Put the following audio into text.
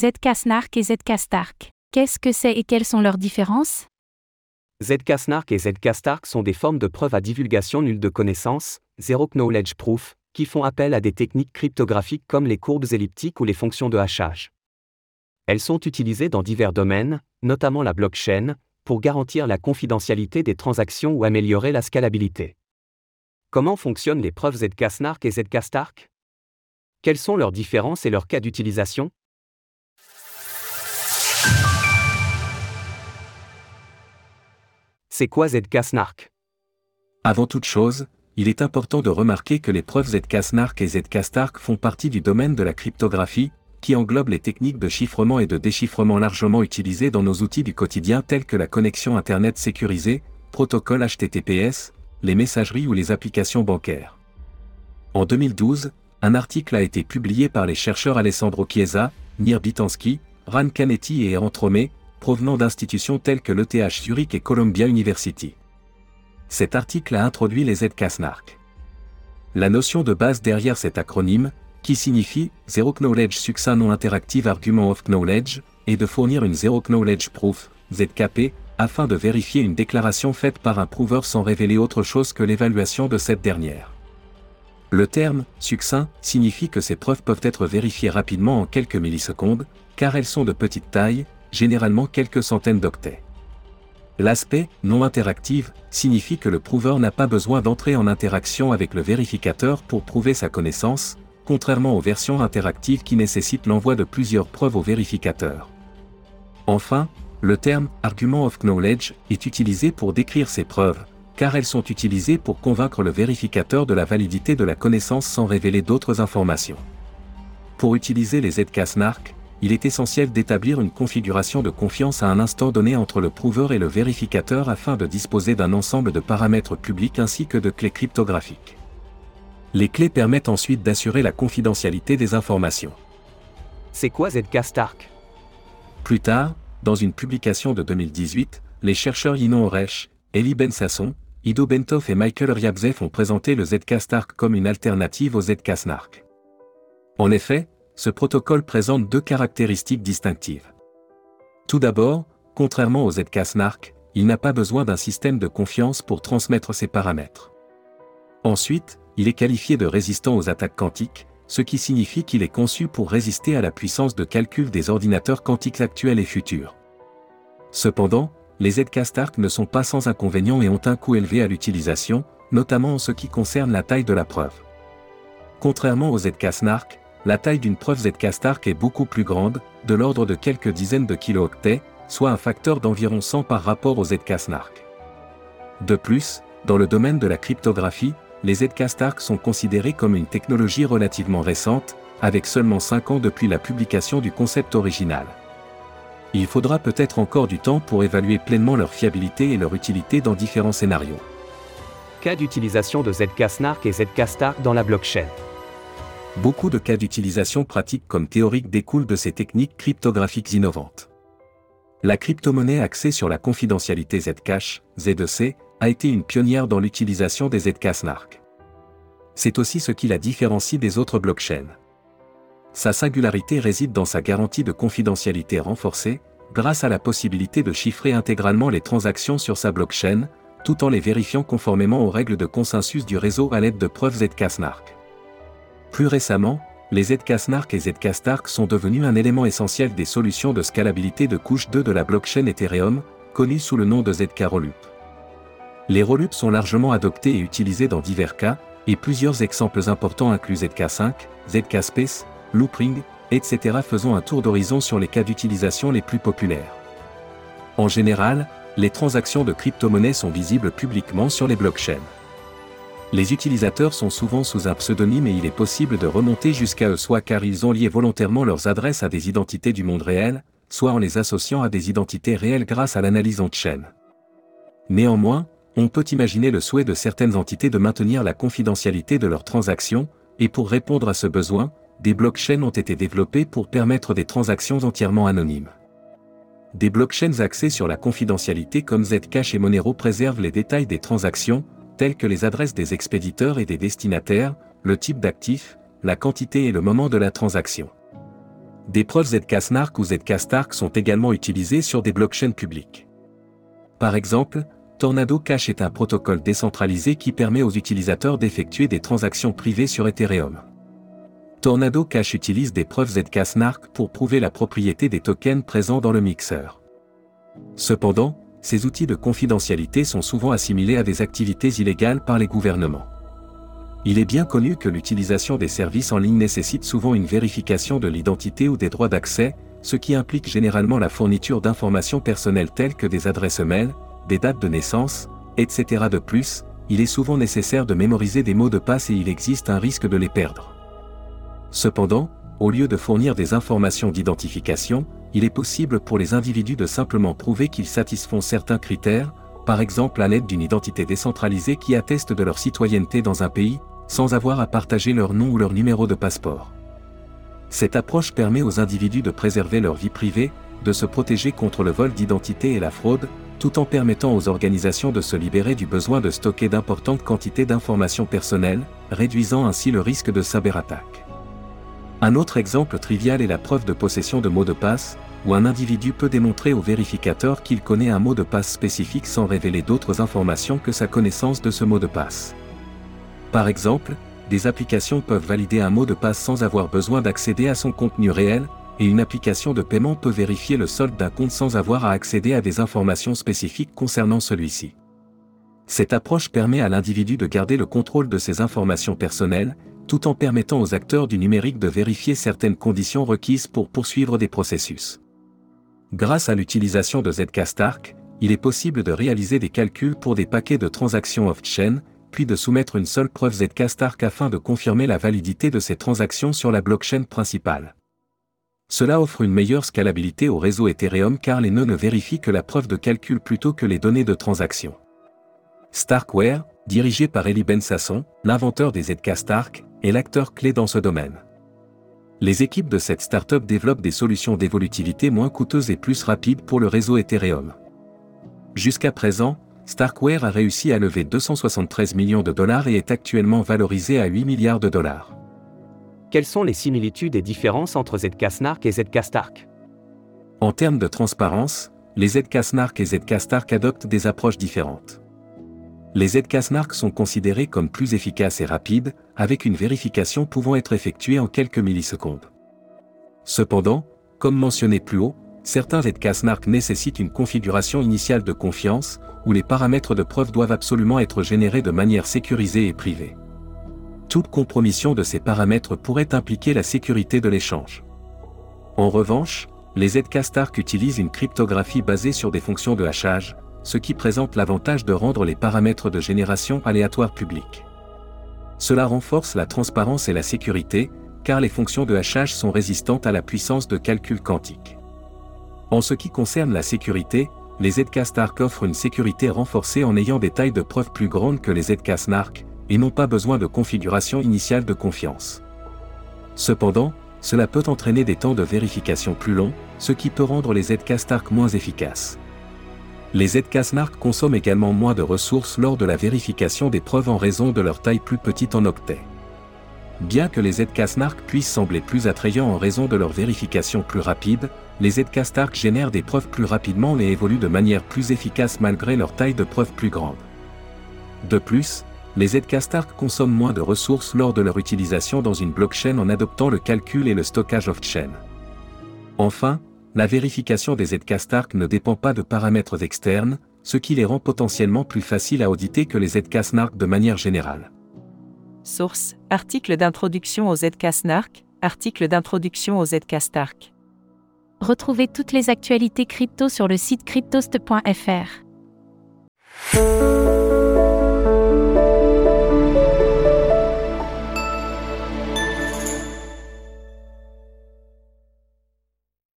ZK-SNARK et ZK-STARK. Qu'est-ce que c'est et quelles sont leurs différences? ZK-SNARK et ZK-STARK sont des formes de preuves à divulgation nulle de connaissance, Zero Knowledge Proof, qui font appel à des techniques cryptographiques comme les courbes elliptiques ou les fonctions de hachage. Elles sont utilisées dans divers domaines, notamment la blockchain, pour garantir la confidentialité des transactions ou améliorer la scalabilité. Comment fonctionnent les preuves ZK-SNARK et ZK-STARK Quelles sont leurs différences et leurs cas d'utilisation? C'est quoi ZK-SNARK Avant toute chose, il est important de remarquer que les preuves ZK-SNARK et ZK-STARK font partie du domaine de la cryptographie, qui englobe les techniques de chiffrement et de déchiffrement largement utilisées dans nos outils du quotidien tels que la connexion Internet sécurisée, protocole HTTPS, les messageries ou les applications bancaires. En 2012, un article a été publié par les chercheurs Alessandro Chiesa, Nir Bitansky, Ran Canetti et Antromé, provenant d'institutions telles que l'ETH Zurich et Columbia University. Cet article a introduit les ZK-SNARK. La notion de base derrière cet acronyme, qui signifie Zero Knowledge Succinct Non Interactive Argument of Knowledge, est de fournir une Zero Knowledge Proof, ZKP, afin de vérifier une déclaration faite par un prouveur sans révéler autre chose que l'évaluation de cette dernière. Le terme succinct signifie que ces preuves peuvent être vérifiées rapidement en quelques millisecondes, car elles sont de petite taille, généralement quelques centaines d'octets. L'aspect non interactive signifie que le prouveur n'a pas besoin d'entrer en interaction avec le vérificateur pour prouver sa connaissance, contrairement aux versions interactives qui nécessitent l'envoi de plusieurs preuves au vérificateur. Enfin, le terme argument of knowledge est utilisé pour décrire ces preuves, car elles sont utilisées pour convaincre le vérificateur de la validité de la connaissance sans révéler d'autres informations. Pour utiliser les ZK-SNARK, il est essentiel d'établir une configuration de confiance à un instant donné entre le prouveur et le vérificateur afin de disposer d'un ensemble de paramètres publics ainsi que de clés cryptographiques. Les clés permettent ensuite d'assurer la confidentialité des informations. C'est quoi ZK-STARK Plus tard, dans une publication de 2018, les chercheurs Yino Oresh, Eli Ben Sasson, Ido Bentov et Michael Ryabzev ont présenté le ZK-STARK comme une alternative au ZK-SNARK. En effet, ce protocole présente deux caractéristiques distinctives. Tout d'abord, contrairement au ZK-SNARK, il n'a pas besoin d'un système de confiance pour transmettre ses paramètres. Ensuite, il est qualifié de résistant aux attaques quantiques, ce qui signifie qu'il est conçu pour résister à la puissance de calcul des ordinateurs quantiques actuels et futurs. Cependant, les ZK-STARK ne sont pas sans inconvénients et ont un coût élevé à l'utilisation, notamment en ce qui concerne la taille de la preuve. Contrairement aux ZK-SNARK, la taille d'une preuve ZK-STARK est beaucoup plus grande, de l'ordre de quelques dizaines de kilooctets, soit un facteur d'environ 100 par rapport aux ZK-SNARK. De plus, dans le domaine de la cryptographie, les ZK-STARK sont considérés comme une technologie relativement récente, avec seulement 5 ans depuis la publication du concept original. Il faudra peut-être encore du temps pour évaluer pleinement leur fiabilité et leur utilité dans différents scénarios. Cas d'utilisation de ZK-SNARK et ZK-STARK dans la blockchain. Beaucoup de cas d'utilisation pratiques comme théoriques découlent de ces techniques cryptographiques innovantes. La crypto-monnaie axée sur la confidentialité Zcash, Z2C, a été une pionnière dans l'utilisation des ZK-SNARK. C'est aussi ce qui la différencie des autres blockchains. Sa singularité réside dans sa garantie de confidentialité renforcée, grâce à la possibilité de chiffrer intégralement les transactions sur sa blockchain, tout en les vérifiant conformément aux règles de consensus du réseau à l'aide de preuves ZK-SNARK. Plus récemment, les ZK-SNARK et ZK-STARK sont devenus un élément essentiel des solutions de scalabilité de couche 2 de la blockchain Ethereum, connue sous le nom de ZK Rollup. Les Rollups sont largement adoptés et utilisés dans divers cas, et plusieurs exemples importants incluent ZK5, ZK Space, Loopring, etc. Faisons un tour d'horizon sur les cas d'utilisation les plus populaires. En général, les transactions de crypto-monnaies sont visibles publiquement sur les blockchains. Les utilisateurs sont souvent sous un pseudonyme et il est possible de remonter jusqu'à eux soit car ils ont lié volontairement leurs adresses à des identités du monde réel, soit en les associant à des identités réelles grâce à l'analyse on-chain. Néanmoins, on peut imaginer le souhait de certaines entités de maintenir la confidentialité de leurs transactions, et pour répondre à ce besoin, des blockchains ont été développées pour permettre des transactions entièrement anonymes. Des blockchains axées sur la confidentialité comme Zcash et Monero préservent les détails des transactions, tels que les adresses des expéditeurs et des destinataires, le type d'actif, la quantité et le moment de la transaction. Des preuves ZK-SNARK ou ZK-STARK sont également utilisées sur des blockchains publiques. Par exemple, Tornado Cash est un protocole décentralisé qui permet aux utilisateurs d'effectuer des transactions privées sur Ethereum. Tornado Cash utilise des preuves ZK-SNARK pour prouver la propriété des tokens présents dans le mixeur. Cependant, ces outils de confidentialité sont souvent assimilés à des activités illégales par les gouvernements. Il est bien connu que l'utilisation des services en ligne nécessite souvent une vérification de l'identité ou des droits d'accès, ce qui implique généralement la fourniture d'informations personnelles telles que des adresses mail, des dates de naissance, etc. De plus, il est souvent nécessaire de mémoriser des mots de passe et il existe un risque de les perdre. Cependant, au lieu de fournir des informations d'identification, il est possible pour les individus de simplement prouver qu'ils satisfont certains critères, par exemple à l'aide d'une identité décentralisée qui atteste de leur citoyenneté dans un pays, sans avoir à partager leur nom ou leur numéro de passeport. Cette approche permet aux individus de préserver leur vie privée, de se protéger contre le vol d'identité et la fraude, tout en permettant aux organisations de se libérer du besoin de stocker d'importantes quantités d'informations personnelles, réduisant ainsi le risque de cyberattaque. Un autre exemple trivial est la preuve de possession de mots de passe, où un individu peut démontrer au vérificateur qu'il connaît un mot de passe spécifique sans révéler d'autres informations que sa connaissance de ce mot de passe. Par exemple, des applications peuvent valider un mot de passe sans avoir besoin d'accéder à son contenu réel, et une application de paiement peut vérifier le solde d'un compte sans avoir à accéder à des informations spécifiques concernant celui-ci. Cette approche permet à l'individu de garder le contrôle de ses informations personnelles, tout en permettant aux acteurs du numérique de vérifier certaines conditions requises pour poursuivre des processus. Grâce à l'utilisation de ZK-STARK, il est possible de réaliser des calculs pour des paquets de transactions off-chain, puis de soumettre une seule preuve ZK-STARK afin de confirmer la validité de ces transactions sur la blockchain principale. Cela offre une meilleure scalabilité au réseau Ethereum car les nœuds ne vérifient que la preuve de calcul plutôt que les données de transaction. Starkware, dirigé par Eli Ben Sasson, l'inventeur des ZK Stark, est l'acteur clé dans ce domaine. Les équipes de cette startup développent des solutions d'évolutivité moins coûteuses et plus rapides pour le réseau Ethereum. Jusqu'à présent, Starkware a réussi à lever 273 millions de dollars et est actuellement valorisé à 8 milliards de dollars. Quelles sont les similitudes et différences entre ZK-SNARK et ZK-STARK En termes de transparence, les ZK-SNARK et ZK-STARK adoptent des approches différentes. Les ZK-SNARK sont considérés comme plus efficaces et rapides, avec une vérification pouvant être effectuée en quelques millisecondes. Cependant, comme mentionné plus haut, certains ZK-SNARK nécessitent une configuration initiale de confiance, où les paramètres de preuve doivent absolument être générés de manière sécurisée et privée. Toute compromission de ces paramètres pourrait impliquer la sécurité de l'échange. En revanche, les ZK-STARK utilisent une cryptographie basée sur des fonctions de hachage, ce qui présente l'avantage de rendre les paramètres de génération aléatoires publics. Cela renforce la transparence et la sécurité, car les fonctions de hachage sont résistantes à la puissance de calcul quantique. En ce qui concerne la sécurité, les ZK-STARK offrent une sécurité renforcée en ayant des tailles de preuves plus grandes que les ZK-SNARK, et n'ont pas besoin de configuration initiale de confiance. Cependant, cela peut entraîner des temps de vérification plus longs, ce qui peut rendre les ZK-STARK moins efficaces. Les ZK-SNARK consomment également moins de ressources lors de la vérification des preuves en raison de leur taille plus petite en octets. Bien que les ZK-SNARK puissent sembler plus attrayants en raison de leur vérification plus rapide, les ZK-STARK génèrent des preuves plus rapidement et évoluent de manière plus efficace malgré leur taille de preuve plus grande. De plus, les ZK-STARK consomment moins de ressources lors de leur utilisation dans une blockchain en adoptant le calcul et le stockage off-chain. Enfin, la vérification des ZK-STARK ne dépend pas de paramètres externes, ce qui les rend potentiellement plus faciles à auditer que les ZK-SNARK de manière générale. Source Article d'introduction aux ZK-SNARK, article d'introduction aux ZK-STARK. Retrouvez toutes les actualités crypto sur le site cryptost.fr.